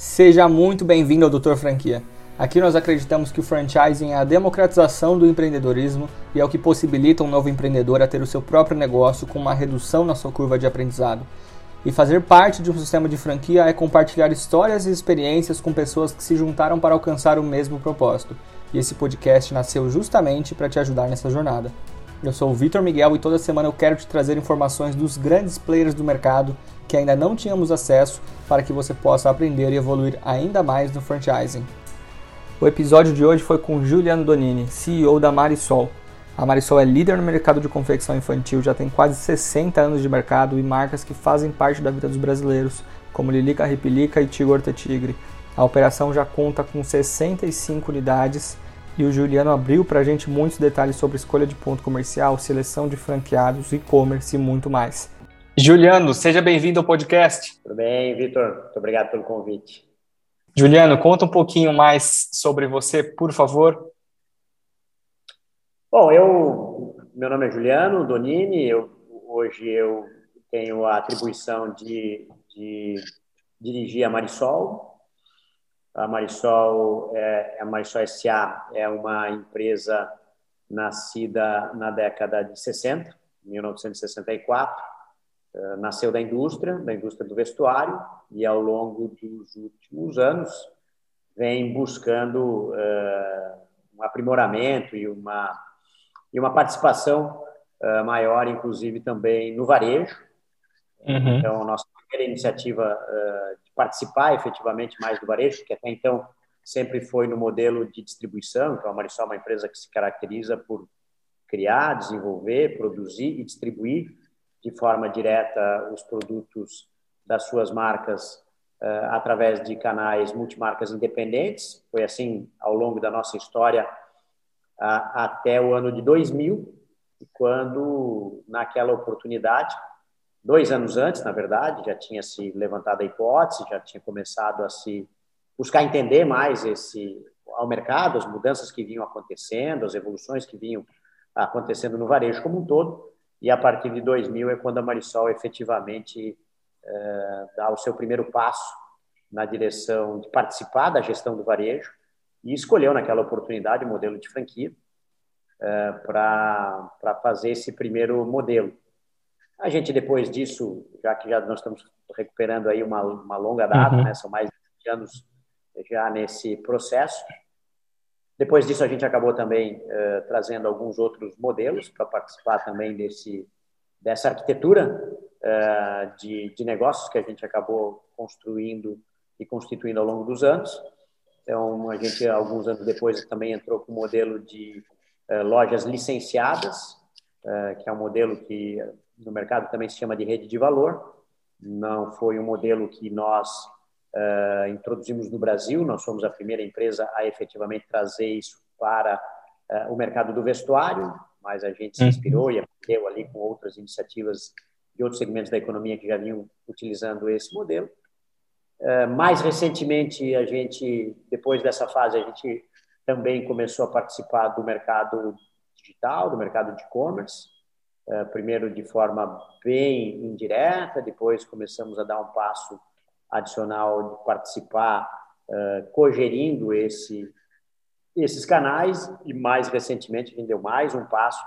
Seja muito bem-vindo ao Doutor Franquia. Aqui nós acreditamos que o franchising é a democratização do empreendedorismo e é o que possibilita um novo empreendedor a ter o seu próprio negócio com uma redução na sua curva de aprendizado. E fazer parte de um sistema de franquia é compartilhar histórias e experiências com pessoas que se juntaram para alcançar o mesmo propósito. E esse podcast nasceu justamente para te ajudar nessa jornada. Eu sou o Vitor Miguel e toda semana eu quero te trazer informações dos grandes players do mercado que ainda não tínhamos acesso para que você possa aprender e evoluir ainda mais no franchising. O episódio de hoje foi com Juliano Donini, CEO da Marisol. A Marisol é líder no mercado de confecção infantil, já tem quase 60 anos de mercado e marcas que fazem parte da vida dos brasileiros, como Lilica Ripilica e Tigorta Tigre. A operação já conta com 65 unidades e o Juliano abriu para a gente muitos detalhes sobre escolha de ponto comercial, seleção de franqueados, e-commerce e muito mais. Juliano, seja bem-vindo ao podcast. Tudo bem, Vitor? Muito obrigado pelo convite. Juliano, conta um pouquinho mais sobre você, por favor. Bom, eu, meu nome é Juliano Donini, eu, hoje eu tenho a atribuição de, de dirigir a Marisol, a Marisol, é, a Marisol SA é uma empresa nascida na década de 60, 1964. Uh, nasceu da indústria, da indústria do vestuário, e ao longo dos últimos anos vem buscando uh, um aprimoramento e uma, e uma participação uh, maior, inclusive também no varejo. Uhum. Então, nossa primeira iniciativa participar efetivamente mais do varejo, que até então sempre foi no modelo de distribuição. Então, a Marisol é uma empresa que se caracteriza por criar, desenvolver, produzir e distribuir de forma direta os produtos das suas marcas uh, através de canais multimarcas independentes. Foi assim ao longo da nossa história uh, até o ano de 2000, quando, naquela oportunidade, dois anos antes, na verdade, já tinha se levantado a hipótese, já tinha começado a se buscar entender mais esse ao mercado, as mudanças que vinham acontecendo, as evoluções que vinham acontecendo no varejo como um todo. E a partir de 2000 é quando a Marisol efetivamente é, dá o seu primeiro passo na direção de participar da gestão do varejo e escolheu naquela oportunidade o modelo de franquia é, para fazer esse primeiro modelo. A gente, depois disso, já que já nós estamos recuperando aí uma, uma longa data, uhum. né? são mais de 20 anos já nesse processo. Depois disso, a gente acabou também uh, trazendo alguns outros modelos para participar também desse, dessa arquitetura uh, de, de negócios que a gente acabou construindo e constituindo ao longo dos anos. Então, a gente, alguns anos depois, também entrou com o modelo de uh, lojas licenciadas, que é um modelo que no mercado também se chama de rede de valor. Não foi um modelo que nós uh, introduzimos no Brasil, nós fomos a primeira empresa a efetivamente trazer isso para uh, o mercado do vestuário, mas a gente se uhum. inspirou e aprendeu ali com outras iniciativas de outros segmentos da economia que já vinham utilizando esse modelo. Uh, mais recentemente, a gente, depois dessa fase, a gente também começou a participar do mercado digital, do mercado de e-commerce. Primeiro de forma bem indireta, depois começamos a dar um passo adicional de participar, uh, cogerindo esse, esses canais, e mais recentemente a gente deu mais um passo,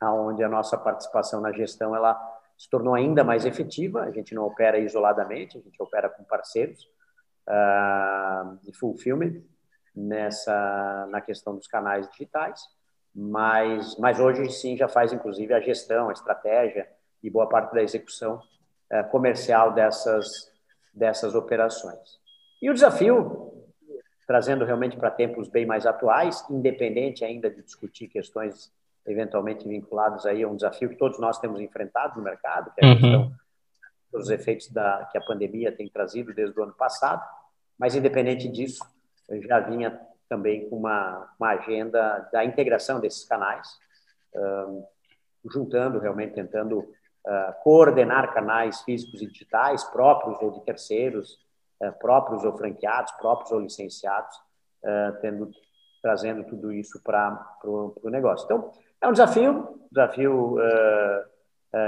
aonde a nossa participação na gestão ela se tornou ainda mais efetiva, a gente não opera isoladamente, a gente opera com parceiros uh, de fulfillment nessa, na questão dos canais digitais, mas, mas hoje sim já faz inclusive a gestão, a estratégia e boa parte da execução é, comercial dessas, dessas operações. E o desafio, trazendo realmente para tempos bem mais atuais, independente ainda de discutir questões eventualmente vinculadas aí a um desafio que todos nós temos enfrentado no mercado, que é a uhum. questão dos efeitos da, que a pandemia tem trazido desde o ano passado, mas independente disso, já vinha também com uma, uma agenda da integração desses canais, uh, juntando realmente, tentando uh, coordenar canais físicos e digitais, próprios ou de terceiros, uh, próprios ou franqueados, próprios ou licenciados, tendo, trazendo tudo isso para o negócio. Então, é um desafio, desafio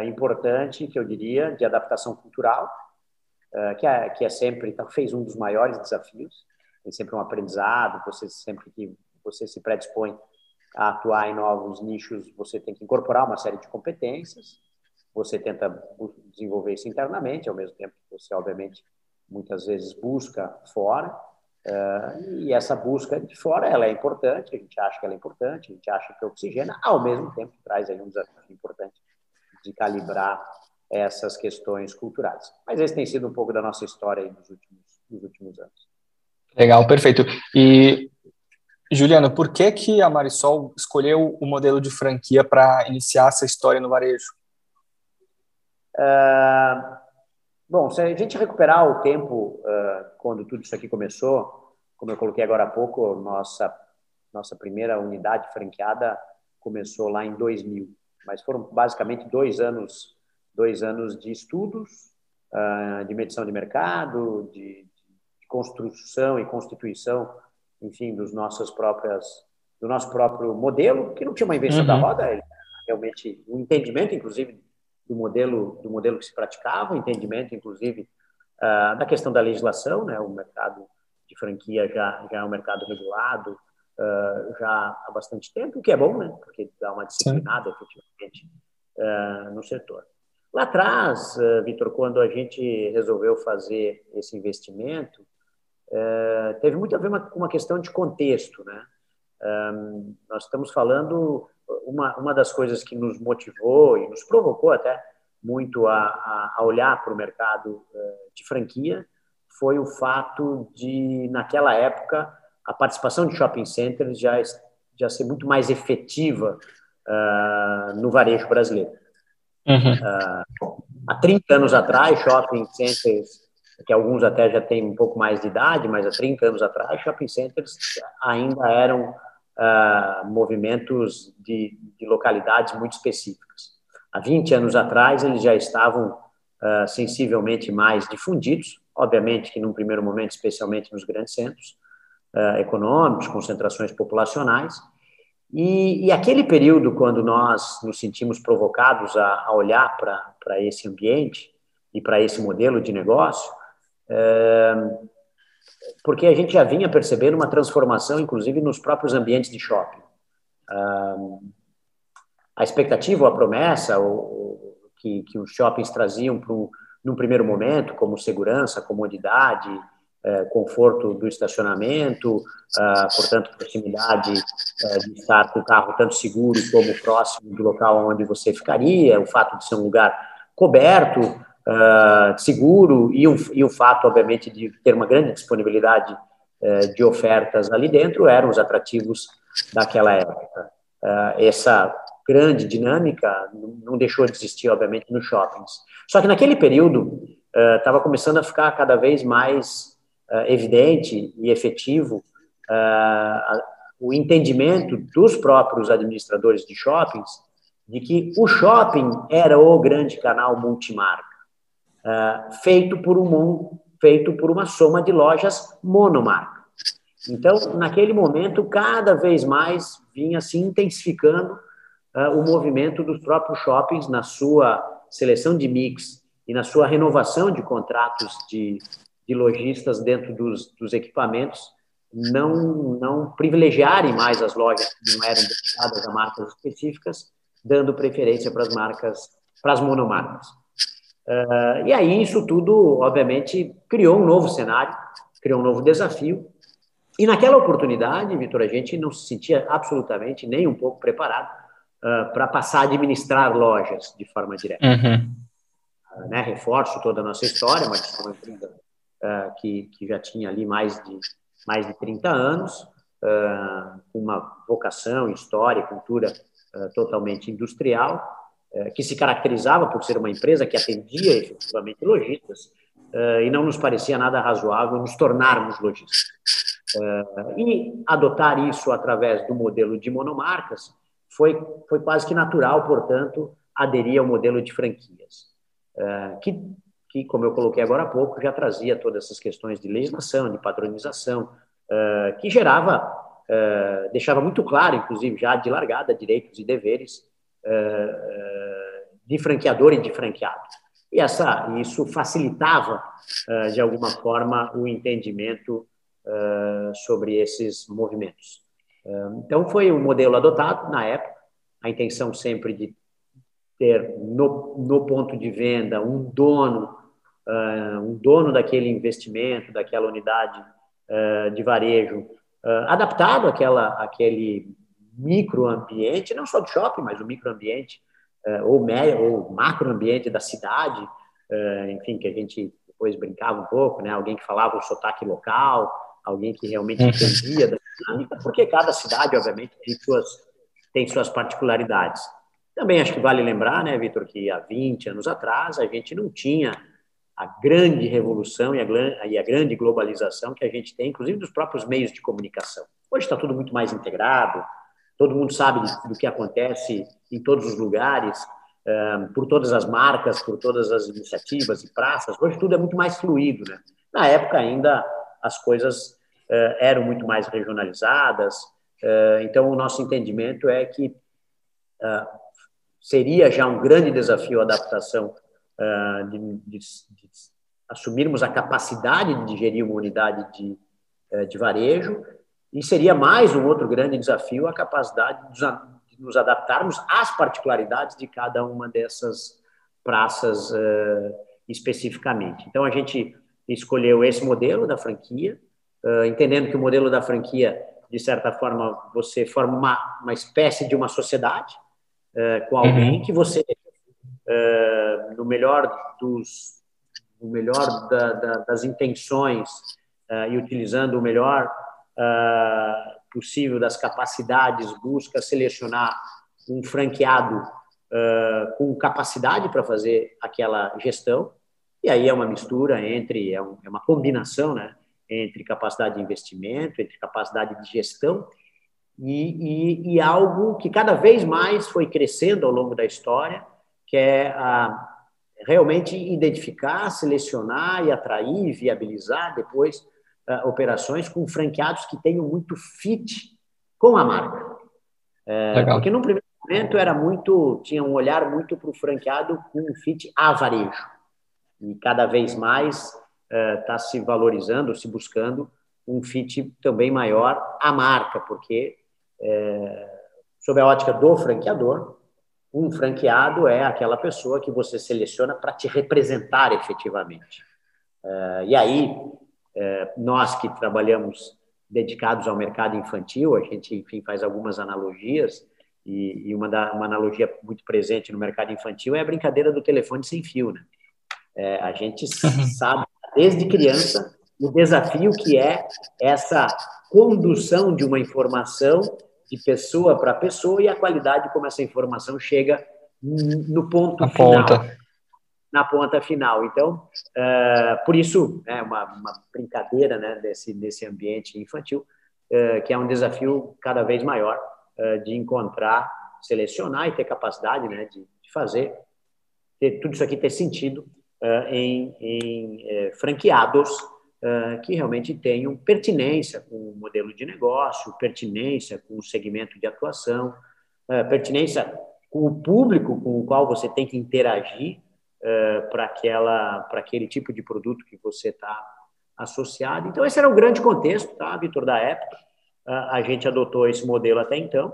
importante, que eu diria, de adaptação cultural, que, é, que é sempre, talvez, um dos maiores desafios. Tem sempre um aprendizado, você sempre que você se predispõe a atuar em novos nichos, você tem que incorporar uma série de competências, você tenta desenvolver isso internamente, ao mesmo tempo que você, obviamente, muitas vezes busca fora, e essa busca de fora ela é importante, a gente acha que ela é importante, a gente acha que oxigena, ao mesmo tempo traz aí um desafio importante de calibrar essas questões culturais. Mas esse tem sido um pouco da nossa história nos últimos, nos últimos anos. Legal, perfeito. E Juliano, por que, que a Marisol escolheu o modelo de franquia para iniciar essa história no varejo? Uh, bom, se a gente recuperar o tempo uh, quando tudo isso aqui começou, como eu coloquei agora há pouco, nossa, nossa primeira unidade franqueada começou lá em 2000, mas foram basicamente dois anos, dois anos de estudos, uh, de medição de mercado, de, de construção e constituição enfim, dos nossas próprias, do nosso próprio modelo, que não tinha uma invenção uhum. da roda, ele, realmente um entendimento, inclusive, do modelo do modelo que se praticava, um entendimento, inclusive, uh, da questão da legislação, né? O mercado de franquia já já é um mercado regulado uh, já há bastante tempo, o que é bom, né? Porque dá uma disciplinada, efetivamente, uh, no setor. Lá atrás, Vitor, quando a gente resolveu fazer esse investimento, teve muito a ver com uma questão de contexto, né? nós estamos falando uma, uma das coisas que nos motivou e nos provocou até muito a, a olhar para o mercado é, de franquia foi o fato de naquela época a participação de shopping centers já já ser muito mais efetiva uh, no varejo brasileiro. Uhum. Uh, há 30 anos atrás, shopping centers que alguns até já têm um pouco mais de idade, mas há 30 anos atrás, shopping centers ainda eram uh, movimentos de, de, localidades muito específicas. Há 20 anos atrás, eles já estavam uh, sensivelmente mais difundidos, obviamente que num primeiro momento, especialmente nos grandes centros uh, econômicos, concentrações populacionais, e, e, aquele período, quando nós nos sentimos provocados a, a olhar para esse ambiente e para esse modelo de negócio, porque a gente já vinha percebendo uma transformação, inclusive nos próprios ambientes de shopping. A expectativa, a promessa que, que os shoppings traziam para um, num primeiro momento, como segurança, comodidade, é, conforto do estacionamento, portanto, proximidade é, de estar com o carro tanto seguro como próximo do local onde você ficaria, o fato de ser um lugar coberto, uh, seguro e, um, e o fato, obviamente, de ter uma grande disponibilidade uh, de ofertas ali dentro eram os atrativos daquela época. Uh, essa grande dinâmica não deixou de existir, obviamente, nos shoppings. Só que naquele período estava começando a ficar cada vez mais evidente e efetivo o entendimento dos próprios administradores de shoppings de que o shopping era o grande canal multimarca. Ah, feito por um feito por uma soma de lojas monomarca. Então, naquele momento, cada vez mais vinha se intensificando uh, o movimento dos próprios shoppings na sua seleção de mix e na sua renovação de contratos de, de lojistas dentro dos, dos equipamentos, não, não privilegiarem mais as lojas que não eram dedicadas a marcas específicas, dando preferência para as marcas, para as monomarcas. Uh, e aí isso tudo, obviamente, criou um novo cenário, criou um novo desafio. E naquela oportunidade, Vitor, a gente não se sentia absolutamente nem um pouco preparado uh, para passar a administrar lojas de forma direta. Uhum. Uh, né? Reforço toda a nossa história, mas uma empresa que, que já tinha ali mais de, mais de 30 anos, com uma vocação, história, cultura totalmente industrial, que se caracterizava por ser uma empresa que atendia efetivamente lojistas, é, e não nos parecia nada razoável nos tornarmos lojistas. É, e adotar isso através do modelo de monomarcas foi, foi quase que natural, portanto, aderir ao modelo de franquias, que, que, como eu coloquei agora há pouco, já trazia todas essas questões de legislação, de padronização, que gerava, deixava muito claro, inclusive, já de largada, direitos e deveres de franqueador e de franqueado. E essa, isso facilitava, de alguma forma, o entendimento sobre esses movimentos. Então, foi um modelo adotado na época, a intenção sempre de ter no, no ponto de venda um dono, um dono daquele investimento, daquela unidade de varejo, adaptado àquela, àquele microambiente, não só do shopping, mas o microambiente ou, ou macroambiente da cidade, enfim, que a gente depois brincava um pouco, né? Alguém que falava o sotaque local, alguém que realmente uhum. entendia da dinâmica, porque cada cidade, obviamente, tem suas, tem suas particularidades. Também acho que vale lembrar, né, Vitor, que há 20 anos atrás a gente não tinha a grande revolução e a, e a grande globalização que a gente tem, inclusive dos próprios meios de comunicação. Hoje está tudo muito mais integrado, todo mundo sabe do que acontece em todos os lugares, por todas as marcas, por todas as iniciativas e praças. Hoje tudo é muito mais fluido. Né? Na época ainda as coisas eram muito mais regionalizadas, então o nosso entendimento é que seria já um grande desafio a adaptação de, de, de assumirmos a capacidade de gerir uma unidade de, de varejo e seria mais um outro grande desafio a capacidade de nos adaptarmos às particularidades de cada uma dessas praças uh, especificamente. Então, a gente escolheu esse modelo da franquia, uh, entendendo que o modelo da franquia, de certa forma, você forma uma, uma espécie de uma sociedade uh, com alguém uhum. que você, no melhor dos no melhor da, da, das intenções e utilizando o melhor possível das capacidades, busca selecionar um franqueado uh, com capacidade para fazer aquela gestão. E aí é uma mistura entre, é, um, é uma combinação, né? Entre capacidade de investimento, entre capacidade de gestão e, e, e, algo que cada vez mais foi crescendo ao longo da história, que é a, realmente identificar, selecionar e atrair, viabilizar depois uh, operações com franqueados que tenham muito fit com a marca. É, porque no primeiro momento era muito, tinha um olhar muito para o franqueado com um fit a varejo. E cada vez mais está uh, se valorizando, se buscando um fit também maior à marca, porque, é, sob a ótica do franqueador, um franqueado é aquela pessoa que você seleciona para te representar efetivamente. Uh, e aí, é, nós que trabalhamos dedicados ao mercado infantil, a gente, enfim, faz algumas analogias, e, uma, da, uma analogia muito presente no mercado infantil é a brincadeira do telefone sem fio. Né? É, a gente sabe, desde criança, o desafio que é essa condução de uma informação de pessoa para pessoa e a qualidade como essa informação chega no ponto a final. Ponta na ponta final. Então, uh, por isso, é uma, uma, brincadeira né, desse, desse ambiente infantil, uh, que é um desafio cada vez maior uh, de encontrar, selecionar e ter capacidade né, de, de fazer ter, tudo isso aqui ter sentido em, em franqueados que realmente tenham pertinência com o modelo de negócio, pertinência com o segmento de atuação, pertinência com o público com o qual você tem que interagir uh, para aquela para aquele tipo de produto que você está associado. Então esse era o grande contexto, tá, Vitor, da época. Uh, a gente adotou esse modelo até então.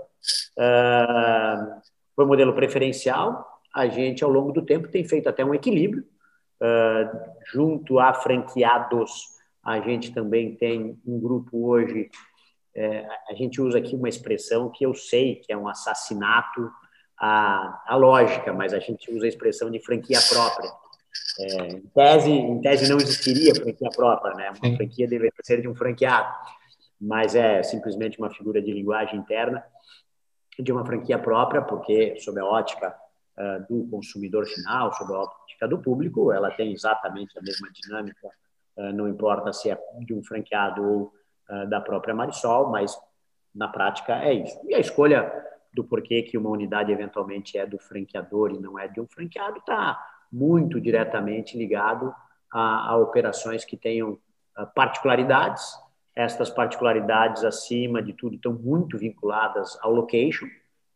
Uh, foi um modelo preferencial. A gente, ao longo do tempo, tem feito até um equilíbrio. junto a franqueados, a gente também tem um grupo hoje. É, a gente usa aqui uma expressão que eu sei que é um assassinato a, a lógica, mas a gente usa a expressão de franquia própria. É, em, tese, em tese não existiria franquia própria, né? Uma Sim. franquia deveria ser de um franqueado, mas é simplesmente uma figura de linguagem interna de uma franquia própria, porque sob a ótica uh, do consumidor final, sob a ótica do público, ela tem exatamente a mesma dinâmica, uh, não importa se é de um franqueado ou uh, da própria Marisol, mas na prática é isso. E a escolha do porquê que uma unidade eventualmente é do franqueador e não é de um franqueado está muito diretamente ligado a, a operações que tenham ah, particularidades. Estas particularidades, acima de tudo, estão muito vinculadas ao location,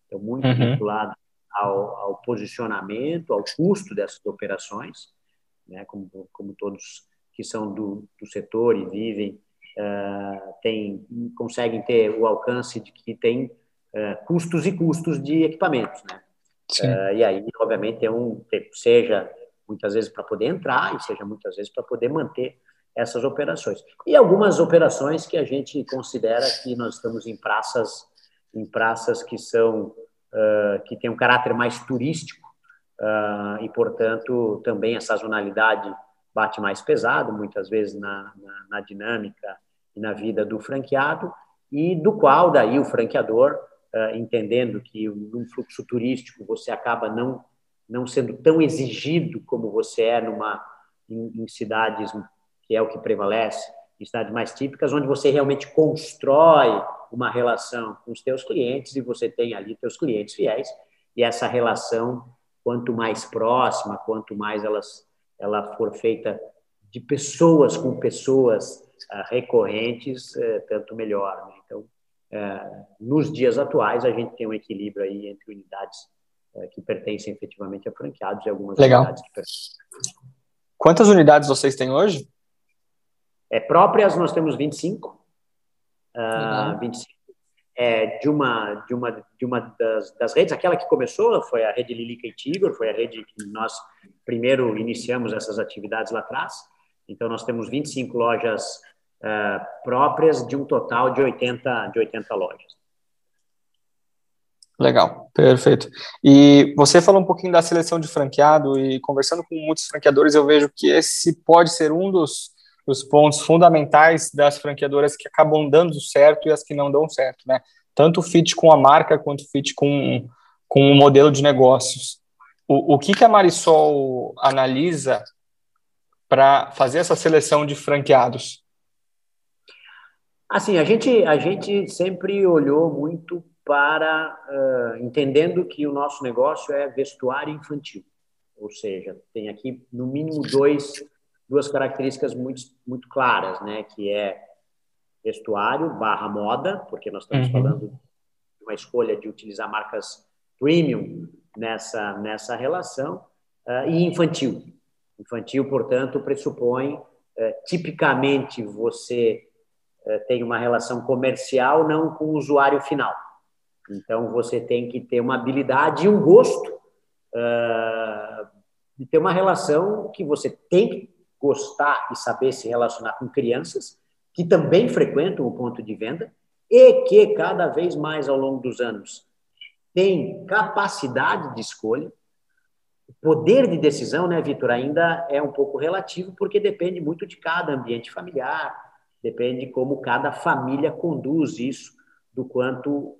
estão muito uhum. vinculadas ao, ao, posicionamento, ao custo dessas operações. né? como, como todos que são do, do setor e vivem, uh, tem, conseguem ter o alcance de que tem uh, custos e custos de equipamentos. Né? Uh, e aí, obviamente, tem um, seja muitas vezes para poder entrar e seja muitas vezes para poder manter essas operações. E algumas operações que a gente considera que nós estamos em praças, em praças que são uh, que têm um caráter mais turístico uh, e, portanto, também a sazonalidade bate mais pesado, muitas vezes na, na, na dinâmica e na vida do franqueado e do qual daí o franqueador, entendendo que num fluxo turístico você acaba não não sendo tão exigido como você é numa em, em cidades que é o que prevalece, em cidades mais típicas, onde você realmente constrói uma relação com os teus clientes e você tem ali teus clientes fiéis e essa relação quanto mais próxima, quanto mais elas ela for feita de pessoas com pessoas uh, recorrentes, uh, tanto melhor. Né? Então, nos dias atuais a gente tem um equilíbrio aí entre unidades que pertencem efetivamente a franqueados e algumas Legal. unidades que pertencem. Quantas unidades vocês têm hoje? É, próprias nós temos 25. Uh, 25 é, de uma, de uma, de uma das, das, redes. Aquela que começou foi a rede Lilica e Tigor, foi a rede que nós primeiro iniciamos essas atividades lá atrás. Então, nós temos 25 lojas uh, próprias de um total de 80, de 80 lojas. Legal, perfeito. E você falou um pouquinho da seleção de franqueado e conversando com muitos franqueadores, eu vejo que esse pode ser um dos os pontos fundamentais das franqueadoras que acabam dando certo e as que não dão certo, né? Tanto fit com a marca quanto fit com, com o modelo de negócios. O, o que, que a Marisol analisa para fazer essa seleção de franqueados? Assim, a gente, a gente sempre olhou muito para, uh, entendendo que o nosso negócio é vestuário infantil. Ou seja, tem aqui no mínimo dois duas características muito, muito claras, né? Que é vestuário barra moda, porque nós estamos uhum. falando de uma escolha de utilizar marcas premium nessa, nessa relação, uh, e infantil. Infantil, portanto, pressupõe, uh, tipicamente, você tem uma relação comercial não com o usuário final. Então, você tem que ter uma habilidade e um gosto de ter uma relação que você tem que gostar e saber se relacionar com crianças, que também frequentam o ponto de venda e que cada vez mais ao longo dos anos têm capacidade de escolha. O poder de decisão, né, Vitor, ainda é um pouco relativo, porque depende muito de cada ambiente familiar, depende como cada família conduz isso, do quanto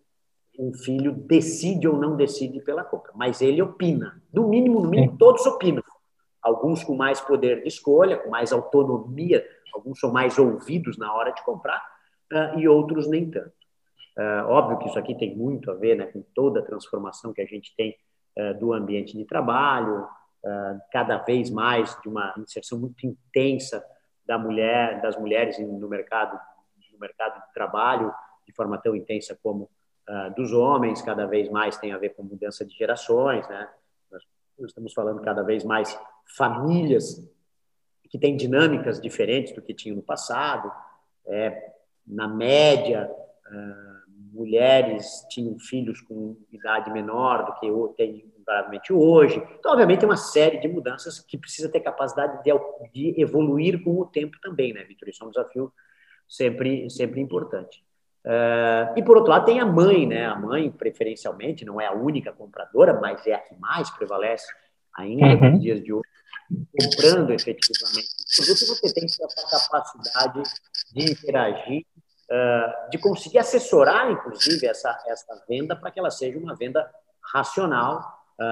um filho decide ou não decide pela compra. Mas ele opina. No mínimo, no mínimo, todos opinam alguns com mais poder de escolha, com mais autonomia, alguns são mais ouvidos na hora de comprar uh, e outros nem tanto. Uh, óbvio que isso aqui tem muito a ver né, com toda a transformação que a gente tem uh, do ambiente de trabalho, cada vez mais de uma inserção muito intensa da mulher, das mulheres no mercado, no mercado de trabalho, de forma tão intensa como dos homens, cada vez mais tem a ver com mudança de gerações, né? Nós estamos falando cada vez mais famílias que têm dinâmicas diferentes do que tinham no passado. É, na média, uh, mulheres tinham filhos com idade menor do que tem provavelmente hoje. Então, obviamente, tem uma série de mudanças que precisa ter capacidade de, de evoluir com o tempo também, né, Vitor? Isso é um desafio sempre, sempre importante. Uh, e, por outro lado, tem a mãe, né? A mãe, preferencialmente, não é a única compradora, mas é a que mais prevalece ainda uhum. nos dias de hoje comprando efetivamente o produto, você tem que ter essa capacidade de interagir, de conseguir assessorar, inclusive, essa, essa venda para que ela seja uma venda racional,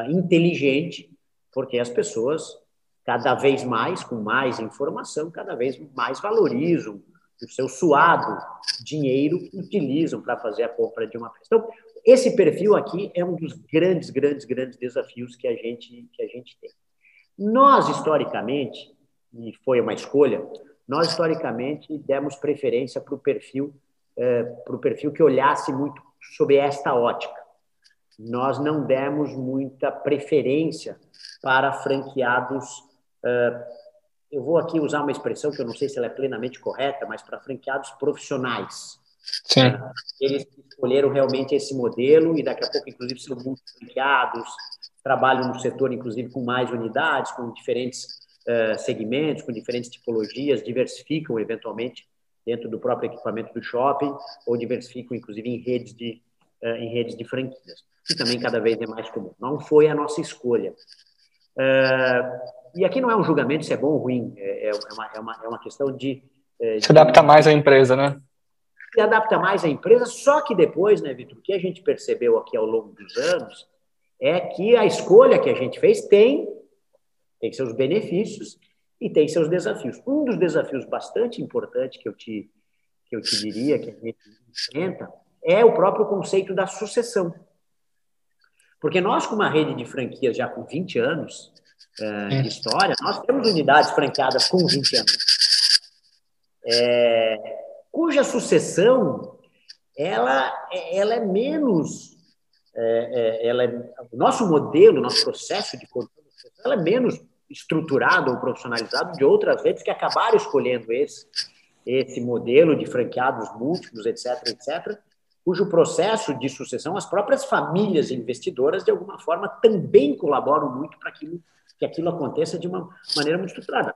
inteligente, porque as pessoas, cada vez mais, com mais informação, cada vez mais valorizam o seu suado dinheiro que utilizam para fazer a compra de uma peça. Então, esse perfil aqui é um dos grandes, grandes, grandes desafios que a gente, que a gente tem. Nós, historicamente, e foi uma escolha, nós, historicamente, demos preferência para o perfil, é, para o perfil que olhasse muito sobre esta ótica. Nós não demos muita preferência para franqueados é, eu vou aqui usar uma expressão que eu não sei se ela é plenamente correta, mas para franqueados profissionais. Sim. Uh, eles escolheram realmente esse modelo e daqui a pouco, inclusive, são muitos franqueados, trabalham no setor, inclusive, com mais unidades, com diferentes uh, segmentos, com diferentes tipologias, diversificam eventualmente dentro do próprio equipamento do shopping ou diversificam, inclusive, em redes de, uh, em redes de franquias, que também cada vez é mais comum. Não foi a nossa escolha. Uh, e aqui não é um julgamento se é bom ou ruim, é, é, uma, é, uma, é uma questão de. É, se adapta mais à empresa, né? Se adapta mais à empresa, só que depois, né, Vitor, o que a gente percebeu aqui ao longo dos anos é que a escolha que a gente fez tem, tem seus benefícios e tem seus desafios. Um dos desafios bastante importantes que eu te, que eu te diria que a gente enfrenta é o próprio conceito da sucessão. Porque nós, com uma rede de franquias já com 20 anos é, de história, nós temos unidades franqueadas com 20 anos, é, cuja sucessão ela, ela é menos. É, ela é, o nosso modelo, nosso processo de ela é menos estruturado ou profissionalizado de outras redes que acabaram escolhendo esse, esse modelo de franqueados múltiplos, etc., etc., cujo processo de sucessão, as próprias famílias investidoras, de alguma forma, também colaboram muito para aquilo, que aquilo aconteça de uma maneira muito estruturada.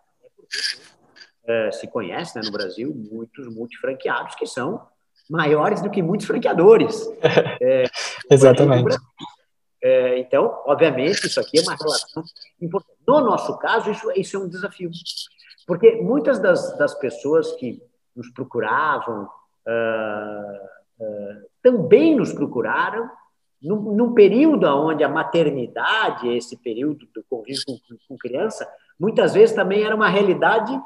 É, se conhece né, no Brasil muitos multifranqueados que são maiores do que muitos franqueadores. É, Exatamente. É, então, obviamente, isso aqui é uma relação importante. No nosso caso, isso, isso é um desafio. Porque muitas das, das pessoas que nos procuravam, uh, também nos procuraram num, num, período onde a maternidade, esse período do convívio com, com criança, muitas vezes também era uma realidade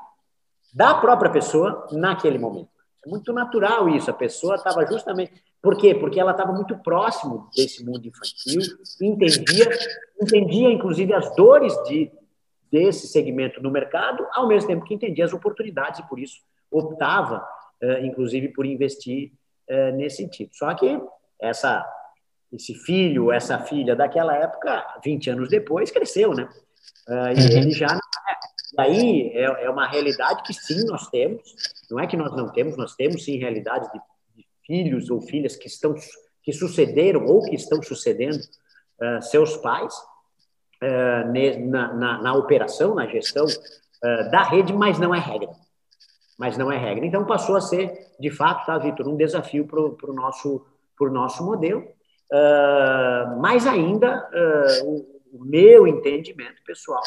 da própria pessoa naquele momento. É muito natural isso. A pessoa estava justamente. Por quê? Porque ela estava muito próximo desse mundo infantil, entendia, entendia inclusive as dores de, desse segmento no mercado, ao mesmo tempo que entendia as oportunidades e por isso optava, inclusive, por investir é, nesse sentido. Só que essa, esse filho, essa filha daquela época, 20 anos depois, cresceu, né? Uh, e uhum. ele já não é. E aí é, é, uma realidade que sim, nós temos. Não é que nós não temos, nós temos sim realidades de, de filhos ou filhas que estão que sucederam ou que estão sucedendo uh, seus pais uh, na, na, na, operação, na gestão uh, da rede, mas não é regra mas não é regra. Então passou a ser, de fato, tá, Vitor, um desafio para o nosso, pro nosso modelo. Uh, mas ainda, o, o, meu entendimento pessoal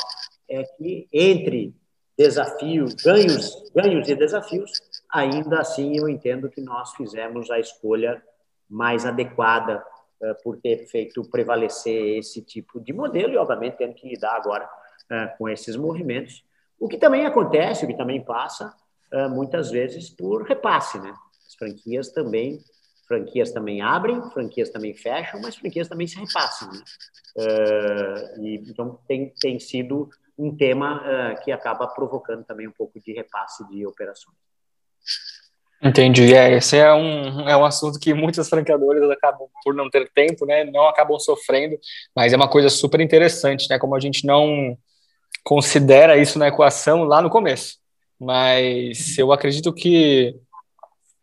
é que entre desafios, ganhos, ganhos e desafios, ainda assim eu entendo que nós fizemos a escolha mais adequada uh, por ter feito prevalecer esse tipo de modelo e, obviamente, tendo que lidar agora com esses movimentos. O que também acontece, o que também passa, ah, muitas vezes por repasse, né? As franquias também, franquias também abrem, franquias também fecham, mas franquias também se repassam, né? E, então tem, tem sido um tema uh, que acaba provocando também um pouco de repasse de operações. Entendi. É, esse é um, é um assunto que muitas franqueadoras acabam, por não ter tempo, né, não acabam sofrendo, mas é uma coisa super interessante, né, como a gente não considera isso na equação lá no começo. Mas eu acredito que,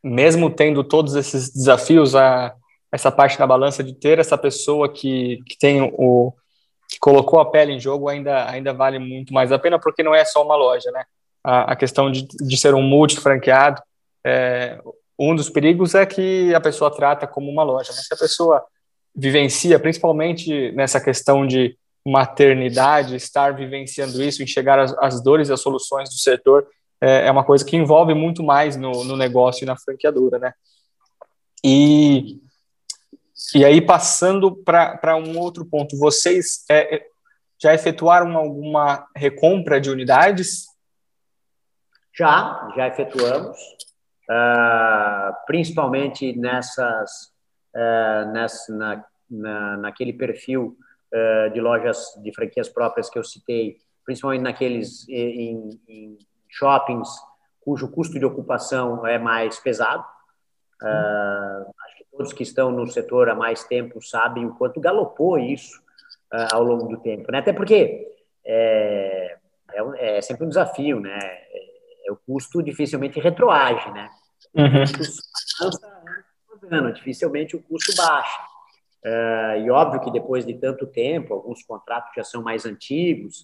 mesmo tendo todos esses desafios, a, essa parte da balança de ter essa pessoa que, que tem o colocou a pele em jogo ainda, ainda vale muito mais a pena, porque não é só uma loja, né? A, a questão de, de ser um multi-franqueado, é, um dos perigos é que a pessoa trata como uma loja, mas se a pessoa vivencia, principalmente nessa questão de maternidade, estar vivenciando isso, enxergar as, as dores e as soluções do setor, é, é uma coisa que envolve muito mais no, no negócio e na franqueadora, né? E, e aí, passando para um outro ponto, vocês é, é, já efetuaram alguma recompra de unidades? Já, já efetuamos, uh, principalmente nessas, uh, nessa, na, na, naquele perfil uh, de lojas de franquias próprias que eu citei, principalmente naqueles em, em shoppings cujo custo de ocupação é mais pesado. Uh, todos que estão no setor há mais tempo sabem o quanto galopou isso uh, ao longo do tempo. Né? Até porque é, é, é sempre um desafio, né? É, é o custo dificilmente retroage, né? Uhum. Ano, dificilmente o custo baixa. Uh, e óbvio que depois de tanto tempo, alguns contratos já são mais antigos,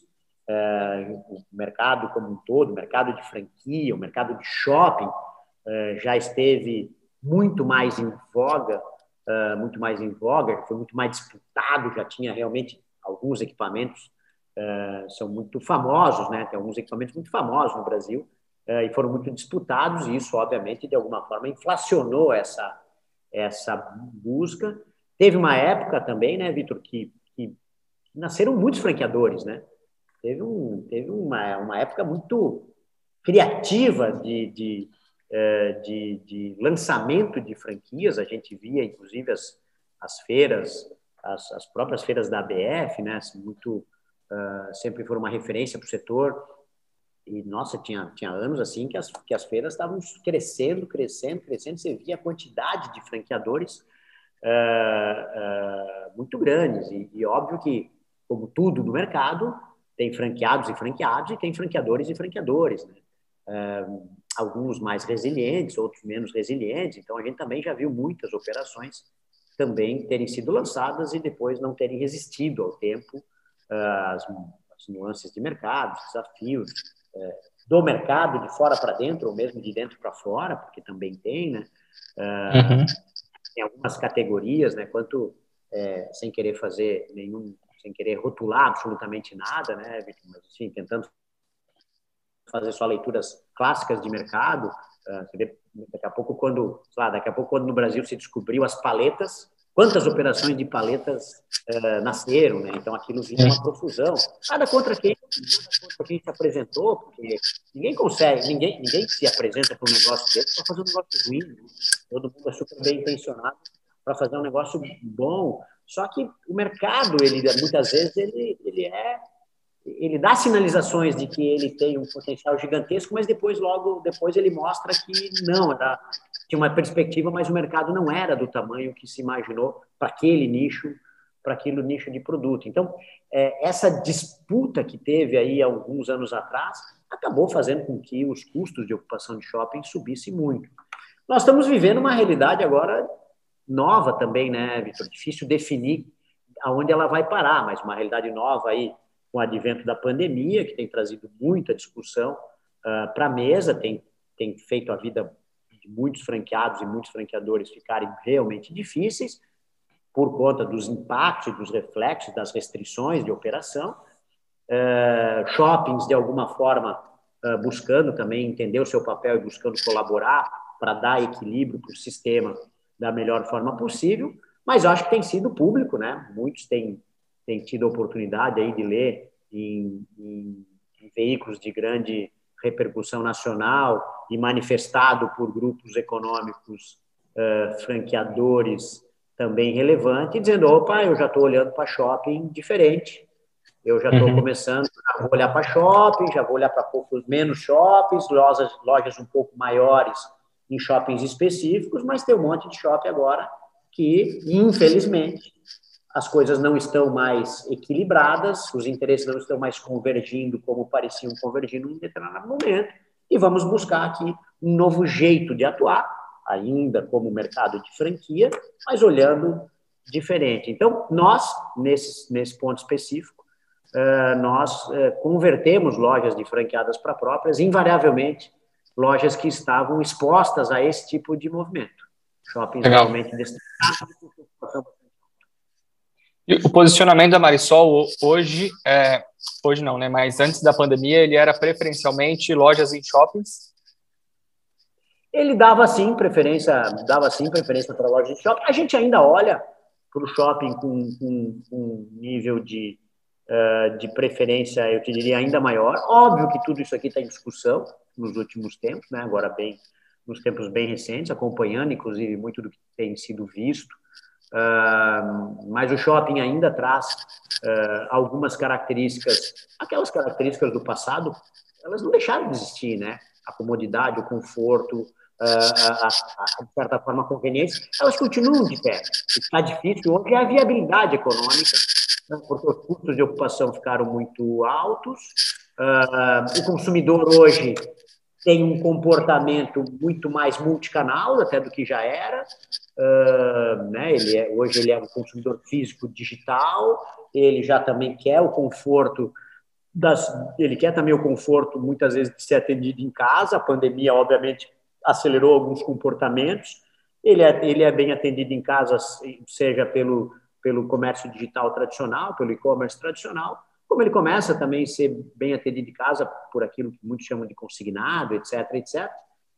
uh, o mercado como um todo, o mercado de franquia, o mercado de shopping, uh, já esteve muito mais em voga, muito mais em voga, foi muito mais disputado, já tinha realmente alguns equipamentos são muito famosos, né? Tem alguns equipamentos muito famosos no Brasil e foram muito disputados e isso, obviamente, de alguma forma inflacionou essa essa busca Teve uma época também, né, Vitor, que, que, nasceram muitos franqueadores, né? Teve, um, teve uma, uma época muito criativa de, de, de, de lançamento de franquias. A gente via, inclusive, as, as feiras, as, as próprias feiras da ABF, né? Assim, muito, uh, sempre foram uma referência para o setor. E, nossa, tinha, tinha anos assim que as, que as feiras estavam crescendo, crescendo, crescendo. Você via a quantidade de franqueadores uh, uh, muito grandes. E, e, óbvio que, como tudo no mercado, tem franqueados e franqueados, e tem franqueadores e franqueadores. Né? Uh, alguns mais resilientes, outros menos resilientes. Então, a gente também já viu muitas operações também terem sido lançadas e depois não terem resistido ao tempo, as, as nuances de mercado, os desafios do mercado de fora para dentro, ou mesmo de dentro para fora, porque também tem, né? Uhum em algumas categorias, né? Quanto é, sem querer fazer nenhum, sem querer rotular absolutamente nada, né, Victor? Mas assim, tentando fazer só leituras clássicas de mercado. Uh, daqui a pouco, quando, lá, daqui a pouco, quando no Brasil se descobriu as paletas, quantas operações de paletas uh, nasceram, né? Então aquilo vinha uma profusão. Nada contra quem, nada contra quem se apresentou, porque ninguém consegue, ninguém, ninguém se apresenta para um negócio desse para fazer um negócio ruim. Né? Todo mundo é super bem intencionado para fazer um negócio bom. Só que o mercado, ele muitas vezes ele, ele é ele dá sinalizações de que ele tem um potencial gigantesco, mas depois logo depois ele mostra que não, era tinha uma perspectiva, mas o mercado não era do tamanho que se imaginou para aquele nicho, para aquele nicho de produto. Então, é, essa disputa que teve aí alguns anos atrás acabou fazendo com que os custos de ocupação de shopping subissem muito. Nós estamos vivendo uma realidade agora nova também, né, Vitor? Difícil definir aonde ela vai parar, mas uma realidade nova aí com o advento da pandemia, que tem trazido muita discussão uh, para a mesa, tem, tem feito a vida muitos franqueados e muitos franqueadores ficarem realmente difíceis por conta dos impactos, dos reflexos, das restrições de operação. Uh, shoppings, de alguma forma, uh, buscando também entender o seu papel e buscando colaborar para dar equilíbrio para o sistema da melhor forma possível. Mas eu acho que tem sido público, né? Muitos têm, têm tido a oportunidade aí de ler em, em, em veículos de grande repercussão nacional e manifestado por grupos econômicos uh, franqueadores também relevante, dizendo: opa, eu já estou olhando para shopping diferente, eu já estou uhum. começando a olhar para shopping, já vou olhar para poucos menos shoppings, lojas, lojas um pouco maiores em shoppings específicos, mas tem um monte de shopping agora que, infelizmente, as coisas não estão mais equilibradas, os interesses não estão mais convergindo como pareciam convergir num determinado momento, e vamos buscar aqui um novo jeito de atuar, ainda como mercado de franquia, mas olhando diferente. Então, nós, nesse, nesse ponto específico, uh, nós uh, convertemos lojas de franqueadas para próprias, invariavelmente, lojas que estavam expostas a esse tipo de movimento. Shoppings realmente destacados, e o posicionamento da Marisol hoje, é, hoje não, né? Mas antes da pandemia, ele era preferencialmente lojas em shoppings? Ele dava sim preferência, dava sim preferência para lojas de shopping. A gente ainda olha para o shopping com, com, com, nível de, uh, de preferência, eu te diria, ainda maior. Óbvio que tudo isso aqui está em discussão nos últimos tempos, né? Agora bem, nos tempos bem recentes, acompanhando, inclusive, muito do que tem sido visto Uh, mas o shopping ainda traz uh, algumas características, aquelas características do passado, elas não deixaram de existir, né? A comodidade, o conforto, uh, a, a, a, de certa forma, a conveniência, elas continuam de pé. O que está difícil hoje é a viabilidade econômica, né? porque os custos de ocupação ficaram muito altos, o consumidor hoje tem um comportamento muito mais multicanal até do que já era. Uh, né? ele é, hoje ele é um consumidor físico digital, ele já também quer o conforto das, ele quer também o conforto muitas vezes de ser atendido em casa. A pandemia obviamente acelerou alguns comportamentos. Ele é, ele é bem atendido em casa, seja pelo pelo comércio digital tradicional, pelo e-commerce tradicional, como ele começa também a ser bem atendido em casa por aquilo que muitos chamam de consignado, etc, etc.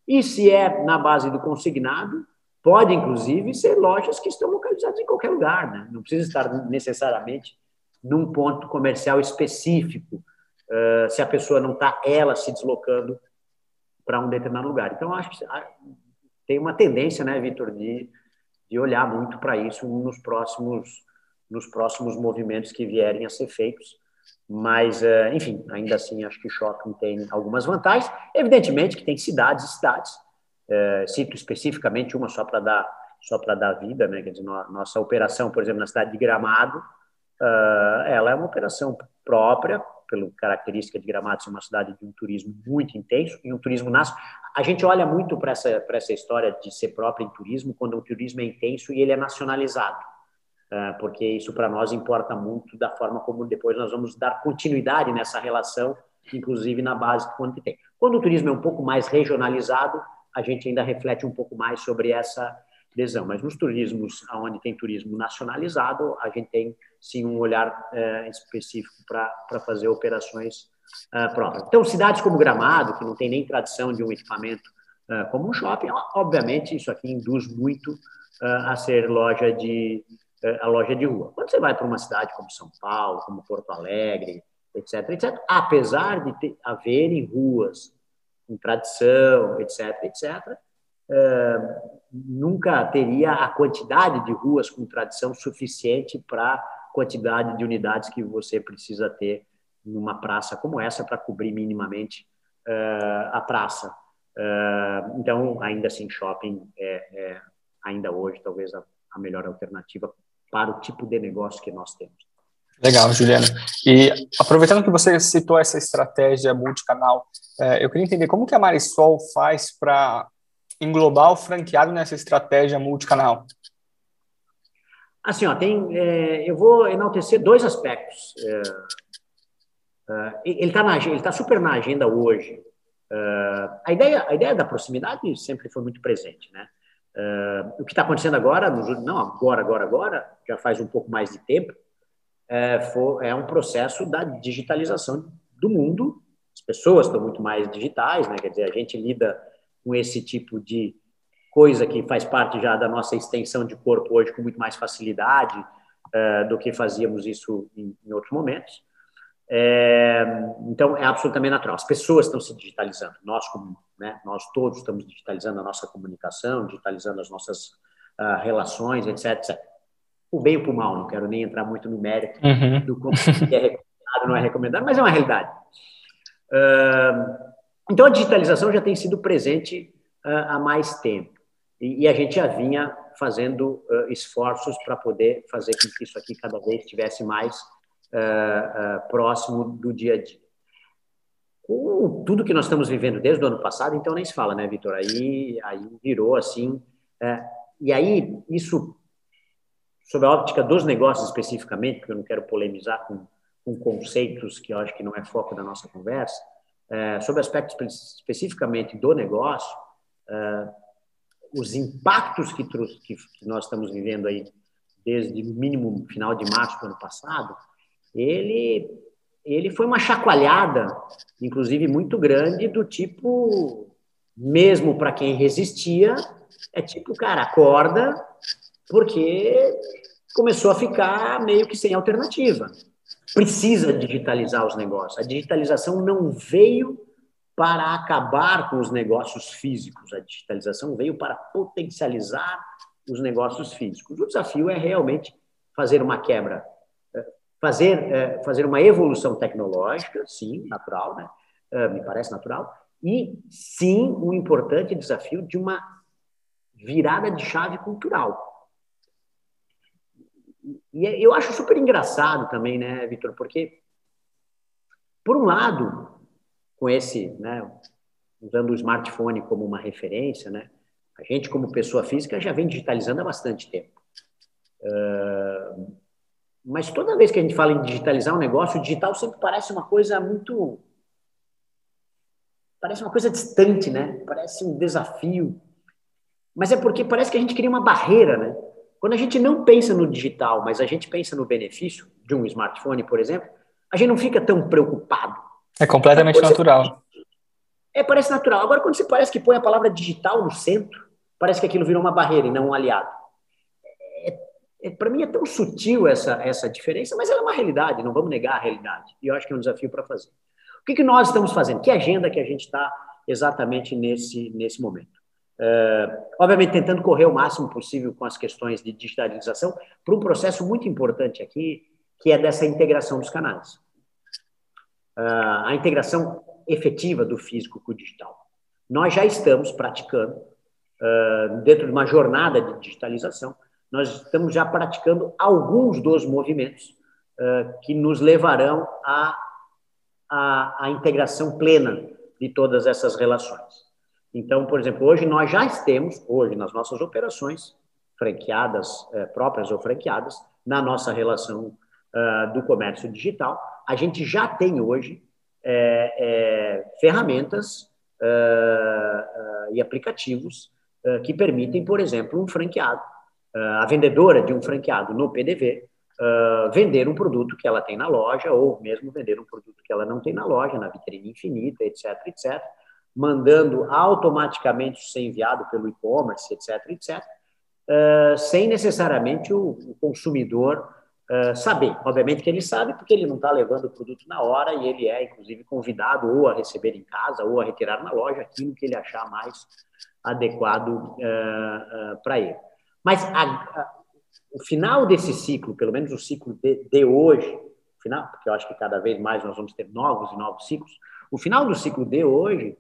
E se é na base do consignado, pode inclusive ser lojas que estão localizadas em qualquer lugar, né? não precisa estar necessariamente num ponto comercial específico, uh, se a pessoa não está ela se deslocando para um determinado lugar. Então acho que ah, tem uma tendência, né, Vitor, de, de olhar muito para isso nos próximos nos próximos movimentos que vierem a ser feitos mas, eh, enfim, ainda assim, acho que o shopping tem algumas vantagens. Evidentemente que tem cidades e cidades. É, cito especificamente uma só para dar só para dar vida, né? Quer dizer, nossa operação, por exemplo, na cidade de Gramado, uh, ela é uma operação própria, pela característica de Gramado ser uma cidade de um turismo muito intenso e um turismo nacional. A gente olha muito para essa, para essa história de ser próprio em turismo quando o turismo é intenso e ele é nacionalizado. Ah, porque isso para nós importa muito da forma como depois nós vamos dar continuidade nessa relação, inclusive na base quando tem. Quando o turismo é um pouco mais regionalizado, a gente ainda reflete um pouco mais sobre essa lesão. Mas nos turismos onde tem turismo nacionalizado, a gente tem sim um olhar eh, específico para fazer operações uh, próprias. Então, cidades como Gramado, que não tem nem tradição de um equipamento uh, como um shopping, obviamente isso aqui induz muito a ser loja de é, a loja de rua. Quando você vai para uma cidade como São Paulo, como Porto Alegre, etc., etc., apesar de ter, haverem ruas com tradição, etc., etc., é, nunca teria a quantidade de ruas com tradição suficiente para a quantidade de unidades que você precisa ter numa praça como essa para cobrir minimamente é, a praça. É, então, ainda assim, shopping é, é ainda hoje talvez a, a melhor alternativa para o tipo de negócio que nós temos. Legal, Juliana. E aproveitando que você citou essa estratégia multicanal, é, eu queria entender como que a Marisol faz para englobar o franqueado nessa estratégia multicanal. Assim, ó, tem, é, eu vou enaltecer dois aspectos. É, é ele está tá super na agenda hoje. É, a ideia, a ideia da proximidade sempre foi muito presente, né? Uh, o que está acontecendo agora, não agora, agora, agora, já faz um pouco mais de tempo, é, for, é um processo da digitalização do mundo. As pessoas estão muito mais digitais, né? quer dizer, a gente lida com esse tipo de coisa que faz parte já da nossa extensão de corpo hoje com muito mais facilidade uh, do que fazíamos isso em, em outros momentos. É, então, é absolutamente natural. As pessoas estão se digitalizando. Nós, como, né, nós todos estamos digitalizando a nossa comunicação, digitalizando as nossas uh, relações, etc, etc. O bem e o mal, não quero nem entrar muito no mérito uhum. do como é recomendado não é recomendado, mas é uma realidade. Uh, então, a digitalização já tem sido presente uh, há mais tempo. E, e, a gente já vinha fazendo esforços para poder fazer com que isso aqui cada vez tivesse mais uh, uh, próximo do dia a dia. Com tudo que nós estamos vivendo desde o ano passado, então nem se fala, né, Vitor? Aí, aí virou assim. Uh, e aí, isso, sob a óptica dos negócios especificamente, porque eu não quero polemizar com, com conceitos que eu acho que não é foco da nossa conversa, uh, sobre aspectos especificamente do negócio, os impactos que, que, nós estamos vivendo aí desde mínimo final de março do ano passado, ele, ele foi uma chacoalhada, inclusive muito grande, do tipo, mesmo para quem resistia, é tipo, cara, acorda, porque começou a ficar meio que sem alternativa. Precisa digitalizar os negócios. A digitalização não veio para acabar com os negócios físicos, a digitalização veio para potencializar os negócios físicos. O desafio é realmente fazer uma quebra fazer, é, fazer uma evolução tecnológica, sim, natural, né? É, me parece natural, e sim um importante desafio de uma virada de chave cultural. E é, eu acho super engraçado também, né, Vitor, porque, por um lado, com esse, né, usando o smartphone como uma referência, né, a gente, como pessoa física, já vem digitalizando há bastante tempo. Uh, mas toda vez que a gente fala em digitalizar um negócio, o digital sempre parece uma coisa muito. Parece uma coisa distante, né? Parece um desafio. Mas é porque parece que a gente cria uma barreira, né? Quando a gente não pensa no digital, mas a gente pensa no benefício de um smartphone, por exemplo, a gente não fica tão preocupado. É completamente natural. É, parece natural. Agora, quando você parece que põe a palavra digital no centro, parece que aquilo virou uma barreira e não um aliado. É, é, Para mim é tão sutil essa, essa diferença, mas ela é uma realidade, não vamos negar a realidade. E eu acho que é um desafio para fazer. O que, que nós estamos fazendo? Que agenda que a gente está exatamente nesse, nesse momento? Uh, obviamente, tentando correr o máximo possível com as questões de digitalização, para um processo muito importante aqui, que é dessa integração dos canais. Uh, a integração efetiva do físico com o digital. Nós já estamos praticando, uh, dentro de uma jornada de digitalização, nós estamos já praticando alguns dos movimentos que nos levarão à a, a, integração plena de todas essas relações. Então, por exemplo, hoje nós já temos, hoje nas nossas operações, franqueadas, uh, próprias ou franqueadas, na nossa relação do comércio digital, a gente já tem hoje é, é, ferramentas uh, uh, e aplicativos uh, que permitem, por exemplo, um franqueado, a vendedora de um franqueado no PDV, vender um produto que ela tem na loja ou mesmo vender um produto que ela não tem na loja, na vitrine infinita, etc, etc, mandando automaticamente ser enviado pelo e-commerce, etc, etc, sem necessariamente o, o consumidor uh, saber. Obviamente que ele sabe, porque ele não está levando o produto na hora e ele é, inclusive, convidado ou a receber em casa ou a retirar na loja aquilo que ele achar mais adequado uh, uh, para ele. Mas a, a, o final desse ciclo, pelo menos o ciclo de, de hoje, final, porque eu acho que cada vez mais nós vamos ter novos e novos ciclos, o final do ciclo de hoje,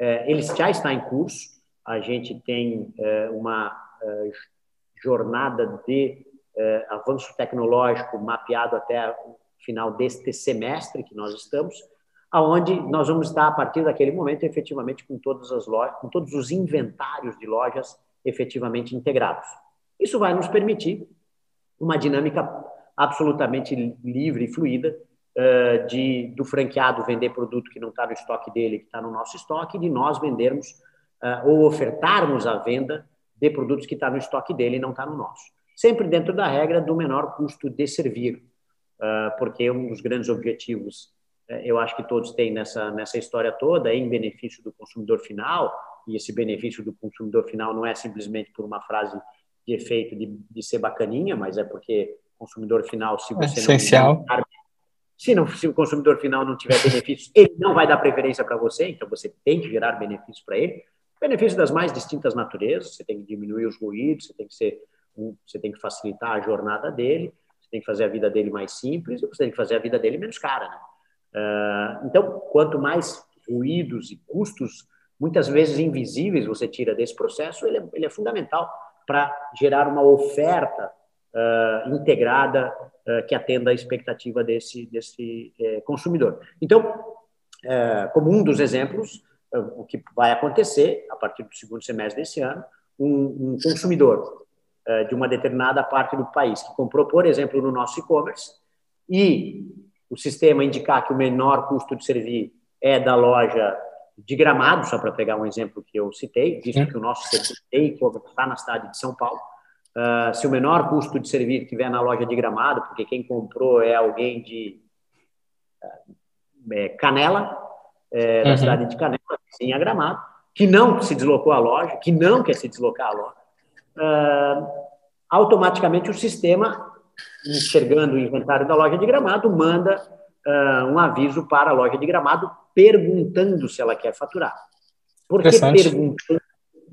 ele já está em curso, a gente tem uma jornada de avanço tecnológico mapeado até o final deste semestre que nós estamos, aonde nós vamos estar a partir daquele momento efetivamente com todas as lojas, com todos os inventários de lojas efetivamente integrados. Isso vai nos permitir uma dinâmica absolutamente livre e fluida uh, de do franqueado vender produto que não está no estoque dele, que está no nosso estoque, e de nós vendermos uh, ou ofertarmos a venda de produtos que está no estoque dele e não está no nosso sempre dentro da regra do menor custo de servir, ah, porque um dos grandes objetivos, eh, eu acho que todos têm nessa, nessa história toda, é em benefício do consumidor final, e esse benefício do consumidor final não é simplesmente por uma frase de efeito de, de ser bacaninha, mas é porque o consumidor final, se você é essencial. não se, não, se o consumidor final não tiver benefícios, ele não vai dar preferência para você, então você tem que gerar benefícios para ele. Benefícios das mais distintas naturezas, você tem que diminuir os ruídos, você tem que ser você tem que facilitar a jornada dele, você tem que fazer a vida dele mais simples você tem que fazer a vida dele menos cara. Né? Uh, então, quanto mais ruídos e custos, muitas vezes invisíveis, você tira desse processo, ele é, ele é fundamental para gerar uma oferta uh, integrada uh, que atenda a expectativa desse, desse uh, consumidor. Então, eh, como um dos exemplos, o que vai acontecer a partir do segundo semestre desse ano, um, um consumidor de uma determinada parte do país, que comprou, por exemplo, no nosso e-commerce, e o sistema indicar que o menor custo de servir é da loja de Gramado, só para pegar um exemplo que eu citei, visto que o nosso serviço está na cidade de São Paulo. Uh, se o menor custo de servir estiver na loja de Gramado, porque quem comprou é alguém de uh, é, Canela, é, da uhum. cidade de Canela, sim, a Gramado, que não se deslocou à loja, que não quer se deslocar à loja, uh, automaticamente o sistema, enxergando o inventário da loja de gramado, manda um aviso para a loja de gramado perguntando se ela quer faturar. Por que, perguntando,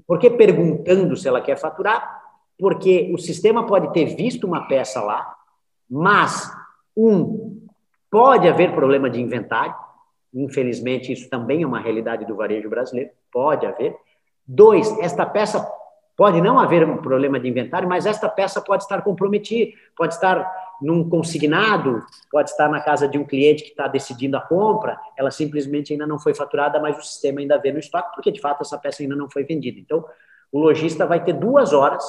por que perguntando se ela quer faturar? Porque o sistema pode ter visto uma peça lá, mas, um, pode haver problema de inventário, infelizmente isso também é uma realidade do varejo brasileiro, pode haver. Dois, esta peça Pode não haver um problema de inventário, mas esta peça pode estar comprometida, pode estar num consignado, pode estar na casa de um cliente que está decidindo a compra, ela simplesmente ainda não foi faturada, mas o sistema ainda vê no estoque, porque de fato essa peça ainda não foi vendida. Então, o lojista vai ter duas horas,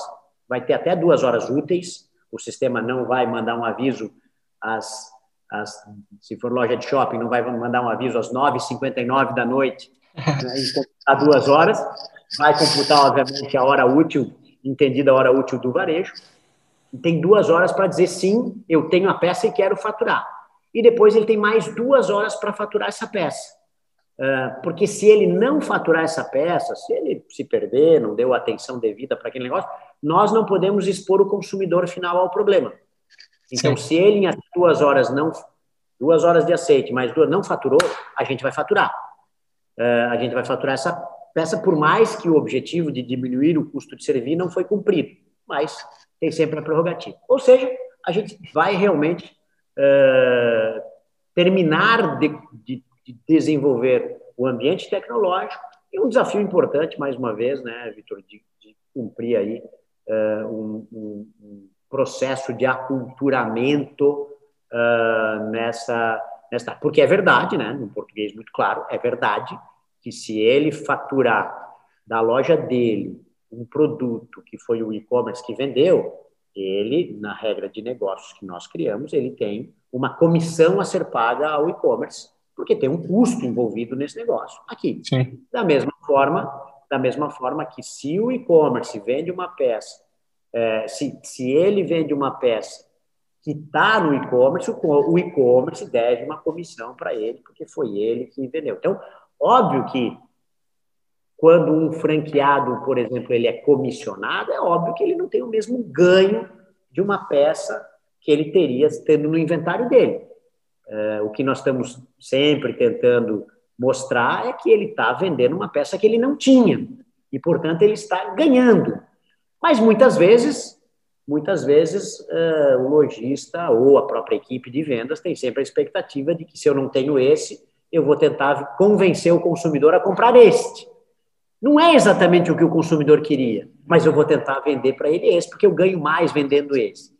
vai ter até duas horas úteis, o sistema não vai mandar um aviso às, às se for loja de shopping, não vai mandar um aviso às 9h59 da noite, né, a duas horas, vai computar, obviamente, a hora útil, entendida a hora útil do varejo, e tem duas horas para dizer sim, eu tenho a peça e quero faturar. E depois ele tem mais duas horas para faturar essa peça. Uh, porque se ele não faturar essa peça, se ele se perder, não deu atenção devida para aquele negócio, nós não podemos expor o consumidor final ao problema. Então, Sim. se ele em duas horas não duas horas de aceite, mais duas não faturou, a gente vai faturar. Uh, a gente vai faturar essa peça, por mais que o objetivo de diminuir o custo de servir não foi cumprido, mas tem sempre a prerrogativa. Ou seja, a gente vai realmente uh, terminar de, de, de, desenvolver o ambiente tecnológico. E um desafio importante, mais uma vez, né, Vitor, de, de, cumprir aí uh, um, um, um, processo de aculturamento uh, nessa, nessa... Porque é verdade, né, no português muito claro, é verdade que se ele faturar da loja dele um produto que foi o e-commerce que vendeu, ele, na regra de negócios que nós criamos, ele tem uma comissão a ser paga ao e-commerce, porque tem um custo envolvido nesse negócio. Aqui, Sim. da mesma forma, da mesma forma que se o e-commerce vende uma peça, é, se, se ele vende uma peça que está no e-commerce, o e-commerce deve uma comissão para ele, porque foi ele que vendeu. Então, Óbvio que quando um franqueado, por exemplo, ele é comissionado, é óbvio que ele não tem o mesmo ganho de uma peça que ele teria tendo no inventário dele. É, o que nós estamos sempre tentando mostrar é que ele está vendendo uma peça que ele não tinha e, portanto, ele está ganhando. Mas muitas vezes, muitas vezes, é, o lojista ou a própria equipe de vendas tem sempre a expectativa de que se eu não tenho esse, eu vou tentar convencer o consumidor a comprar este. Não é exatamente o que o consumidor queria, mas eu vou tentar vender para ele esse, porque eu ganho mais vendendo esse.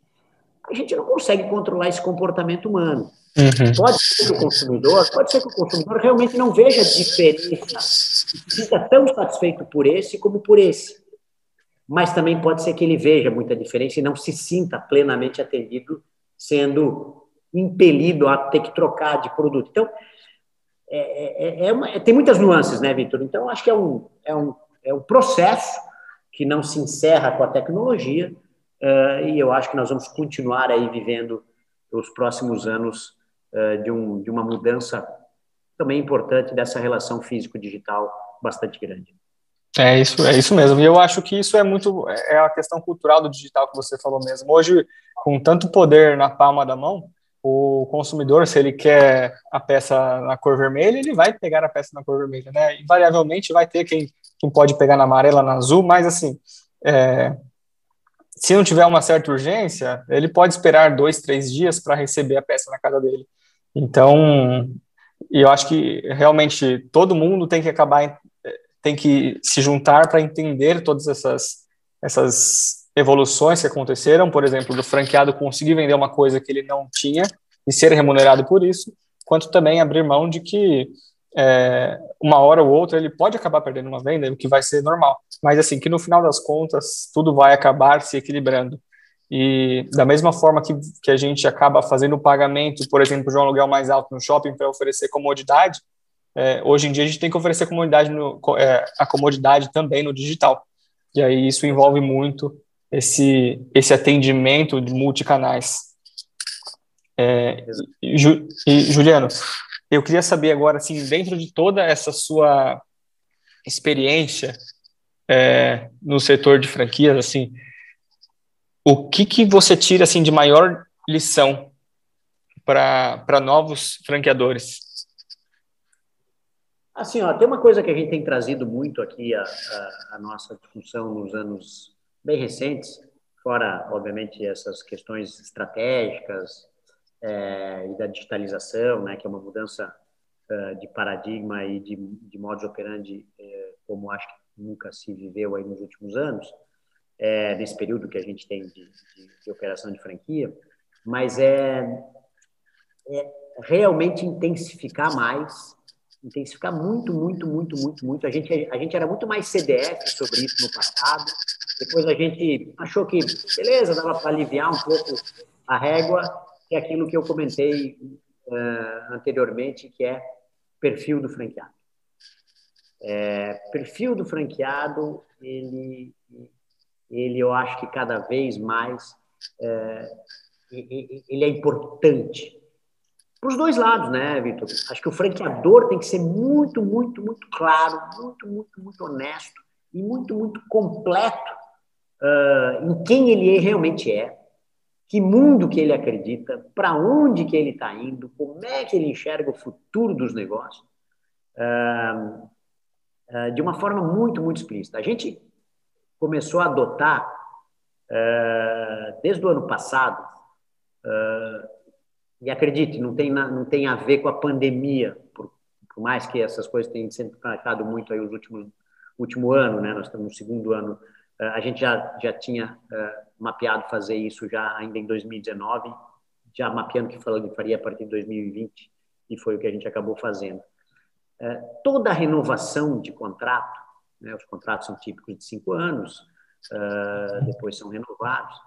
A gente não consegue controlar esse comportamento humano. Uhum. Pode ser que o consumidor, pode ser que o consumidor realmente não veja diferença, fica tão satisfeito por esse como por esse. Mas também pode ser que ele veja muita diferença e não se sinta plenamente atendido, sendo impelido a ter que trocar de produto. Então, é, é, é, é uma, tem muitas nuances, né, Vitor? Então, acho que é um, é, um, é um processo que não se encerra com a tecnologia uh, e eu acho que nós vamos continuar aí vivendo os próximos anos de, um, de uma mudança também importante dessa relação físico-digital bastante grande. É isso, é isso mesmo. E eu acho que isso é muito é a questão cultural do digital que você falou mesmo. Hoje, com tanto poder na palma da mão, o consumidor, se ele quer a peça na cor vermelha, ele vai pegar a peça na cor vermelha, né? Invariavelmente vai ter quem, quem pode pegar na amarela, na azul, mas assim, é, se não tiver uma certa urgência, ele pode esperar dois, três dias para receber a peça na casa dele. Então, eu acho que realmente todo mundo tem que acabar, tem que se juntar para entender todas essas, essas evoluções que aconteceram, por exemplo, do franqueado conseguir vender uma coisa que ele não tinha e ser remunerado por isso, quanto também abrir mão de que é, uma hora ou outra ele pode acabar perdendo uma venda, o que vai ser normal. Mas assim, que no final das contas tudo vai acabar se equilibrando. E da mesma forma que, que a gente acaba fazendo o pagamento, por exemplo, de um aluguel mais alto no shopping para oferecer comodidade, é, hoje em dia a gente tem que oferecer comodidade no, é, a comodidade também no digital. E aí isso envolve muito esse, esse atendimento de multicanais. É, Ju, e, Juliano, eu queria saber agora, assim, dentro de toda essa sua experiência é, no setor de franquias, assim, o que, que você tira assim de maior lição para novos franqueadores? Assim, ó, tem uma coisa que a gente tem trazido muito aqui a, a, a nossa discussão nos anos bem recentes, fora, obviamente, essas questões estratégicas é, e da digitalização, né, que é uma mudança é, de paradigma e de, de modus operandi, é, como acho que nunca se viveu aí nos últimos anos. É, período que a gente tem de, de, de operação de franquia, mas é, é realmente intensificar mais, intensificar muito, muito, muito, muito, muito. A gente, a gente era muito mais CDF sobre isso no passado. Depois a gente achou que, beleza, dava para aliviar um pouco a régua, que é aquilo que eu comentei uh, anteriormente, que é perfil do franqueado. É, perfil do franqueado, ele, ele eu acho que cada vez mais é, ele é importante para os dois lados, né, Vitor? Acho que o franqueador tem que ser muito, muito, muito claro, muito, muito, muito honesto e muito, muito completo uh, em quem ele realmente é, que mundo que ele acredita, para onde que ele está indo, como é que ele enxerga o futuro dos negócios, uh, uh, de uma forma muito, muito explícita. A gente começou a adotar, desde o ano passado, e acredite, não tem, não tem a ver com a pandemia, por, por mais que essas coisas tenham sempre tratado muito aí os últimos último ano, né? Nós estamos no segundo ano. Eh, a gente já já tinha mapeado fazer isso já ainda em 2019, já mapeando que falando que faria a partir de 2020 e foi o que a gente acabou fazendo. Toda a renovação de contrato, né? Os contratos são típicos de cinco anos, uh, depois são renovados.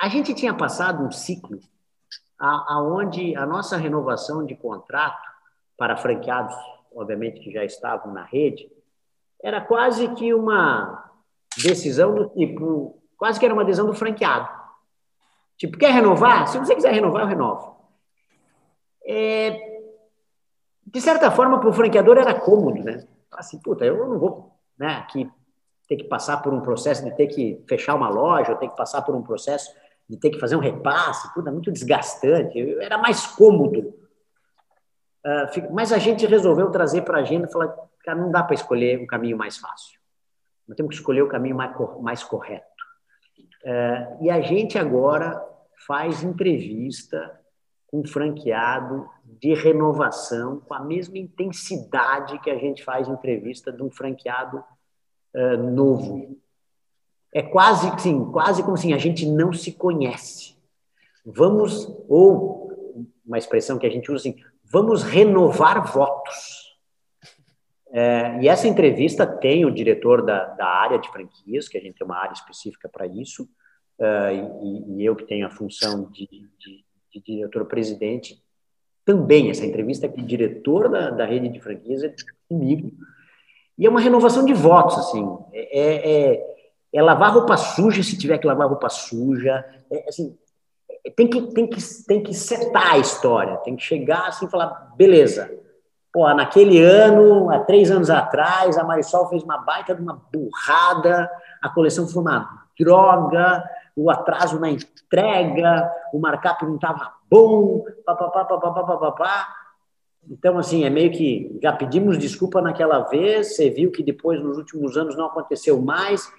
A gente tinha passado um ciclo aonde a nossa renovação de contrato para franqueados, obviamente que já estavam na rede, era quase que uma decisão do tipo, quase que era uma decisão do franqueado. Tipo, quer renovar? Se você quiser renovar, eu renovo. É, de certa forma, para o franqueador era cômodo, né? Assim, puta, eu não vou né, aqui ter que passar por um processo de ter que fechar uma loja, ou ter que passar por um processo de ter que fazer um repasse, tudo é muito desgastante, era mais cômodo. Uh, mas a gente resolveu trazer para a agenda e falar, cara, não dá para escolher o caminho mais fácil. Nós temos que escolher o caminho mais, correto. Uh, e a gente agora faz entrevista um franqueado de renovação com a mesma intensidade que a gente faz entrevista de um franqueado uh, novo é quase sim, quase como assim, a gente não se conhece. Vamos, ou uma expressão que a gente usa assim, vamos renovar votos. É, e essa entrevista tem o diretor da, da área de franquias, que a gente tem uma área específica para isso, uh, e, e, eu que tenho a função de, de, de diretor-presidente, também essa entrevista com o diretor da, da rede de franquias é comigo. E é uma renovação de votos, assim, é, é é lavar roupa suja se tiver que lavar roupa suja. É, assim, tem que, tem, que, tem que setar a história, tem que chegar assim e falar, beleza, pô, naquele ano, há três anos atrás, a Marisol fez uma baita de uma burrada, a coleção foi uma droga, o atraso na entrega, o markup não estava bom, papapá, papapá, papapá. Então, assim, é meio que já pedimos desculpa naquela vez, você viu que depois, nos últimos anos, não aconteceu mais,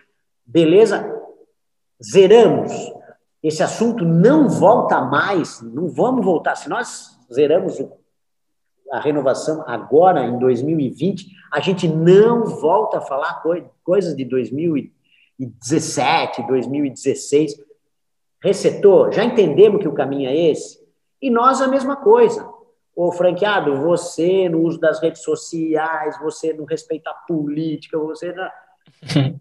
Beleza? Zeramos. Esse assunto não volta mais, não vamos voltar. Se nós zeramos a renovação agora, em 2020, a gente não volta a falar coisas de 2017, 2016. Resetou, já entendemos que o caminho é esse? E nós a mesma coisa. Ô, franqueado, você no uso das redes sociais, você não respeita a política, você não...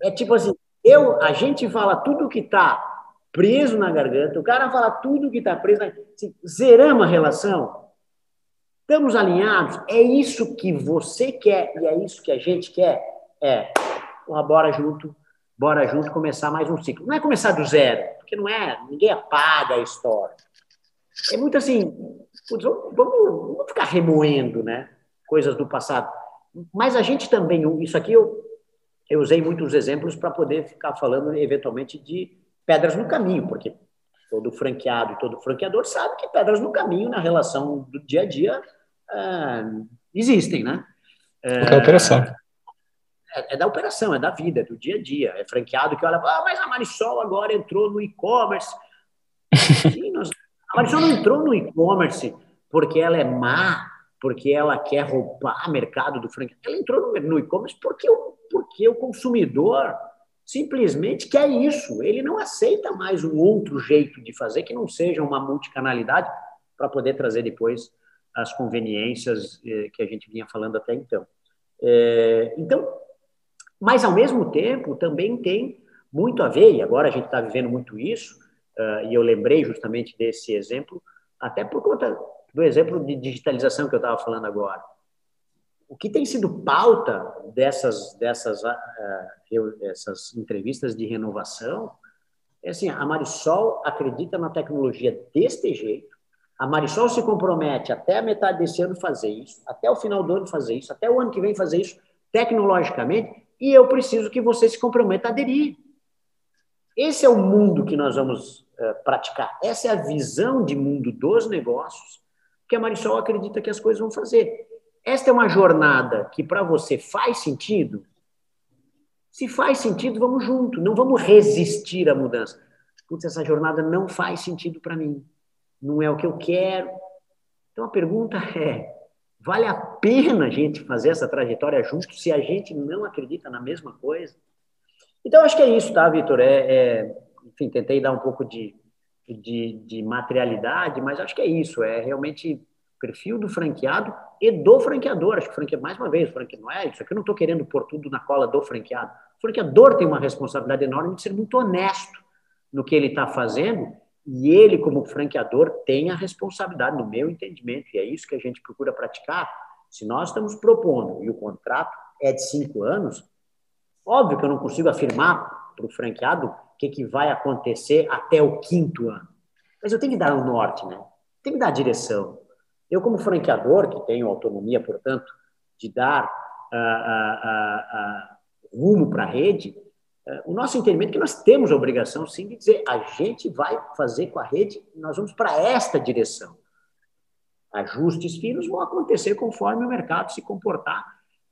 É tipo assim, eu, a gente fala tudo que está preso na garganta, o cara fala tudo que está preso. Na... Assim, zeramos a relação. Estamos alinhados. É isso que você quer e é isso que a gente quer. É, bora junto, bora junto começar mais um ciclo. Não é começar do zero, porque não é, ninguém apaga a história. É muito assim, putz, vamos, vamos ficar remoendo, né? Coisas do passado. Mas a gente também, isso aqui eu eu usei muitos exemplos para poder ficar falando eventualmente de pedras no caminho, porque todo franqueado e todo franqueador sabe que pedras no caminho na relação do dia a dia é, existem, né? É, da operação. É, é, da operação, é da vida, é do dia a dia. É franqueado que olha, ah, mas a Marisol agora entrou no e-commerce. A Marisol não entrou no e-commerce porque ela é má, porque ela quer roubar mercado do franqueado. Ela entrou no, no e-commerce porque o porque o consumidor simplesmente quer isso. Ele não aceita mais um outro jeito de fazer que não seja uma multicanalidade para poder trazer depois as conveniências eh, que a gente vinha falando até então. É, então, mas ao mesmo tempo também tem muito a ver, e agora a gente está vivendo muito isso, uh, e eu lembrei justamente desse exemplo, até por conta do exemplo de digitalização que eu estava falando agora. O que tem sido pauta dessas, dessas uh, entrevistas de renovação é assim, a Marisol acredita na tecnologia deste jeito, a Marisol se compromete até a metade desse ano fazer isso, até o final do ano fazer isso, até o ano que vem fazer isso tecnologicamente, e eu preciso que você se comprometa a aderir. Esse é o mundo que nós vamos uh, praticar. Essa é a visão de mundo dos negócios que a Marisol acredita que as coisas vão fazer. Esta é uma jornada que para você faz sentido? Se faz sentido, vamos junto. Não vamos resistir à mudança. Putz, essa jornada não faz sentido para mim. Não é o que eu quero. Então a pergunta é: vale a pena a gente fazer essa trajetória junto se a gente não acredita na mesma coisa? Então, acho que é isso, tá, Vitor? É, é, enfim, tentei dar um pouco de, de, de, materialidade, mas acho que é isso. É realmente perfil do franqueado e do franqueador. Acho que o mais uma vez, o não é isso aqui. Eu não estou querendo pôr tudo na cola do franqueado. O franqueador tem uma responsabilidade enorme de ser muito honesto no que ele está fazendo e ele, como franqueador, tem a responsabilidade, no meu entendimento, e é isso que a gente procura praticar. Se nós estamos propondo e o contrato é de cinco anos, Óbvio que eu não consigo afirmar para o franqueado o que, que vai acontecer até o quinto ano. Mas eu tenho que dar o norte, né? Tenho que dar a direção. Eu, como franqueador, que tenho autonomia, portanto, de dar uh, uh, uh, rumo para a rede, o nosso entendimento é que nós temos a obrigação, sim, de dizer a gente vai fazer com a rede, nós vamos para esta direção. Ajustes finos vão acontecer conforme o mercado se comportar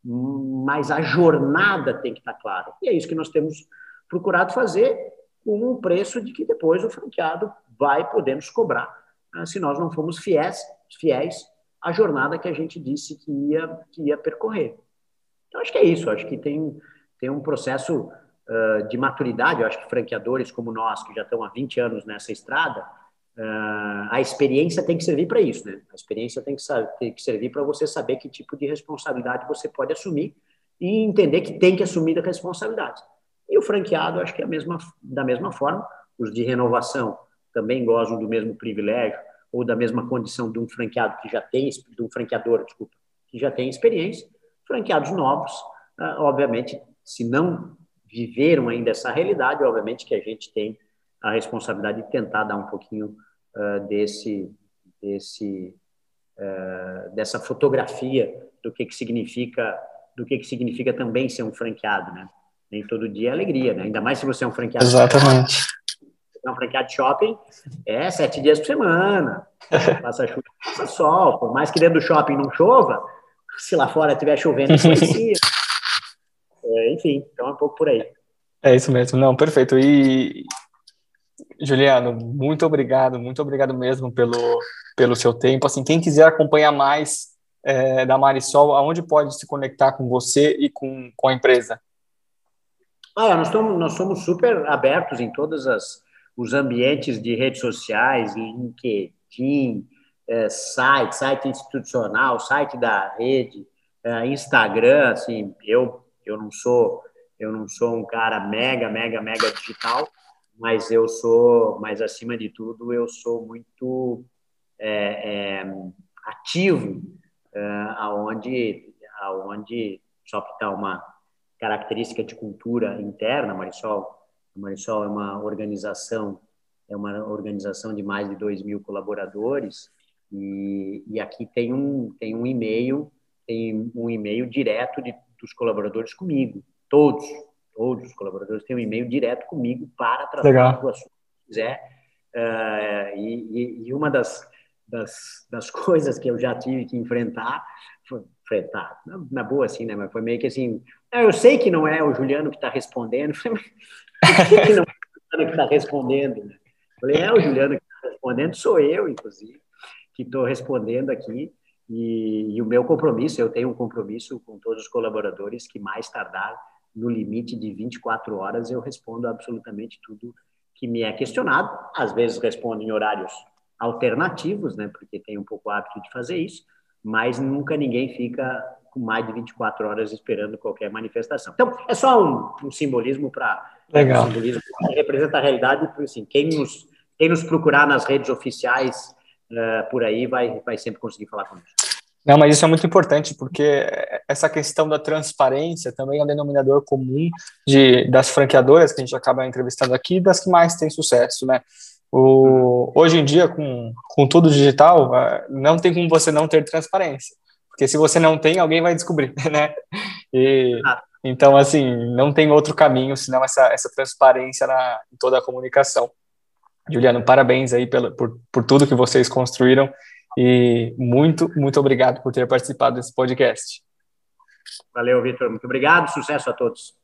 mas a jornada tem que estar clara. E é isso que nós temos procurado fazer com um preço de que depois o franqueado vai poder nos cobrar ah, se nós não formos fiéis, fiéis à jornada que a gente disse que ia, que ia percorrer. Então, acho que é isso. Acho que tem, tem um processo uh, de maturidade. Eu acho que franqueadores como nós, que já estão há 20 anos nessa estrada, Uh, a experiência tem que servir para isso, né? A experiência tem que, tem que servir para você saber que tipo de responsabilidade você pode assumir e entender que tem que assumir a responsabilidade. E o franqueado, acho que é a mesma, da mesma forma, os de renovação também gozam do mesmo privilégio ou da mesma condição de um franqueado que já tem, de um franqueador, desculpa, que já tem experiência. Franqueados novos, obviamente, se não viveram ainda essa realidade, obviamente que a gente tem a responsabilidade de tentar dar um pouquinho uh, desse, desse, uh, dessa fotografia do que, que significa do que, que significa também ser um franqueado, né? Nem todo dia é alegria, né? Ainda mais se você é um franqueado. Exatamente. é um franqueado de shopping, é sete dias por semana. Passa chuva, passa sol. Por mais que dentro do shopping não chova, se lá fora estiver chovendo, influencia. Enfim, então é um pouco por aí. É isso mesmo. Não, perfeito. E, Juliano, muito obrigado, muito obrigado mesmo pelo, pelo seu tempo. Assim, quem quiser acompanhar mais é, da Marisol, aonde pode se conectar com você e com, com a empresa? Ah, nós, estamos, nós somos super abertos em todos os ambientes de redes sociais, LinkedIn, é, site, site institucional, site da rede, é, Instagram. Assim, eu, eu não sou eu não sou um cara mega, mega, mega digital, mas eu sou, mas acima de tudo, eu sou muito é, é, ativo, é, aonde, aonde só para dar uma característica de cultura interna, Marisol, a Marisol é uma organização, é uma organização de mais de 2 mil colaboradores e, e aqui tem um, tem um e-mail, tem um e-mail direto de, dos colaboradores comigo, todos, todos os colaboradores têm um e-mail direto comigo para tratar Legal. o assunto que quiser. Uh, e, e, uma das, das, das, coisas que eu já tive que enfrentar, foi, enfrentar, na, na, boa assim, né? Mas foi meio que assim, ah, eu sei que não é o Juliano que está respondendo, por que, que não é o Juliano que está respondendo? Né? Falei, é o Juliano que está respondendo, sou eu, inclusive, que estou respondendo aqui. E, e, o meu compromisso, eu tenho um compromisso com todos os colaboradores que mais tardar no limite de 24 horas, eu respondo absolutamente tudo que me é questionado. Às vezes respondo em horários alternativos, né, porque tenho um pouco hábito de fazer isso, mas nunca ninguém fica com mais de 24 horas esperando qualquer manifestação. Então, é só um, um simbolismo para. Legal. Um simbolismo que representa a realidade, porque assim, quem nos, quem nos procurar nas redes oficiais uh, por aí vai, vai sempre conseguir falar conosco. Não, mas isso é muito importante, porque essa questão da transparência também é um denominador comum de, das franqueadoras que a gente acaba entrevistando aqui, das que mais têm sucesso, né? O, hoje em dia, com, com tudo digital, ah, não tem como você não ter transparência. Porque se você não tem, alguém vai descobrir, né? E, então, assim, não tem outro caminho senão essa, essa transparência na, em toda a comunicação. Juliano, parabéns aí pelo, por, por tudo que vocês construíram e muito, muito obrigado por ter participado desse podcast. Valeu, Vitor. Muito obrigado. Sucesso a todos.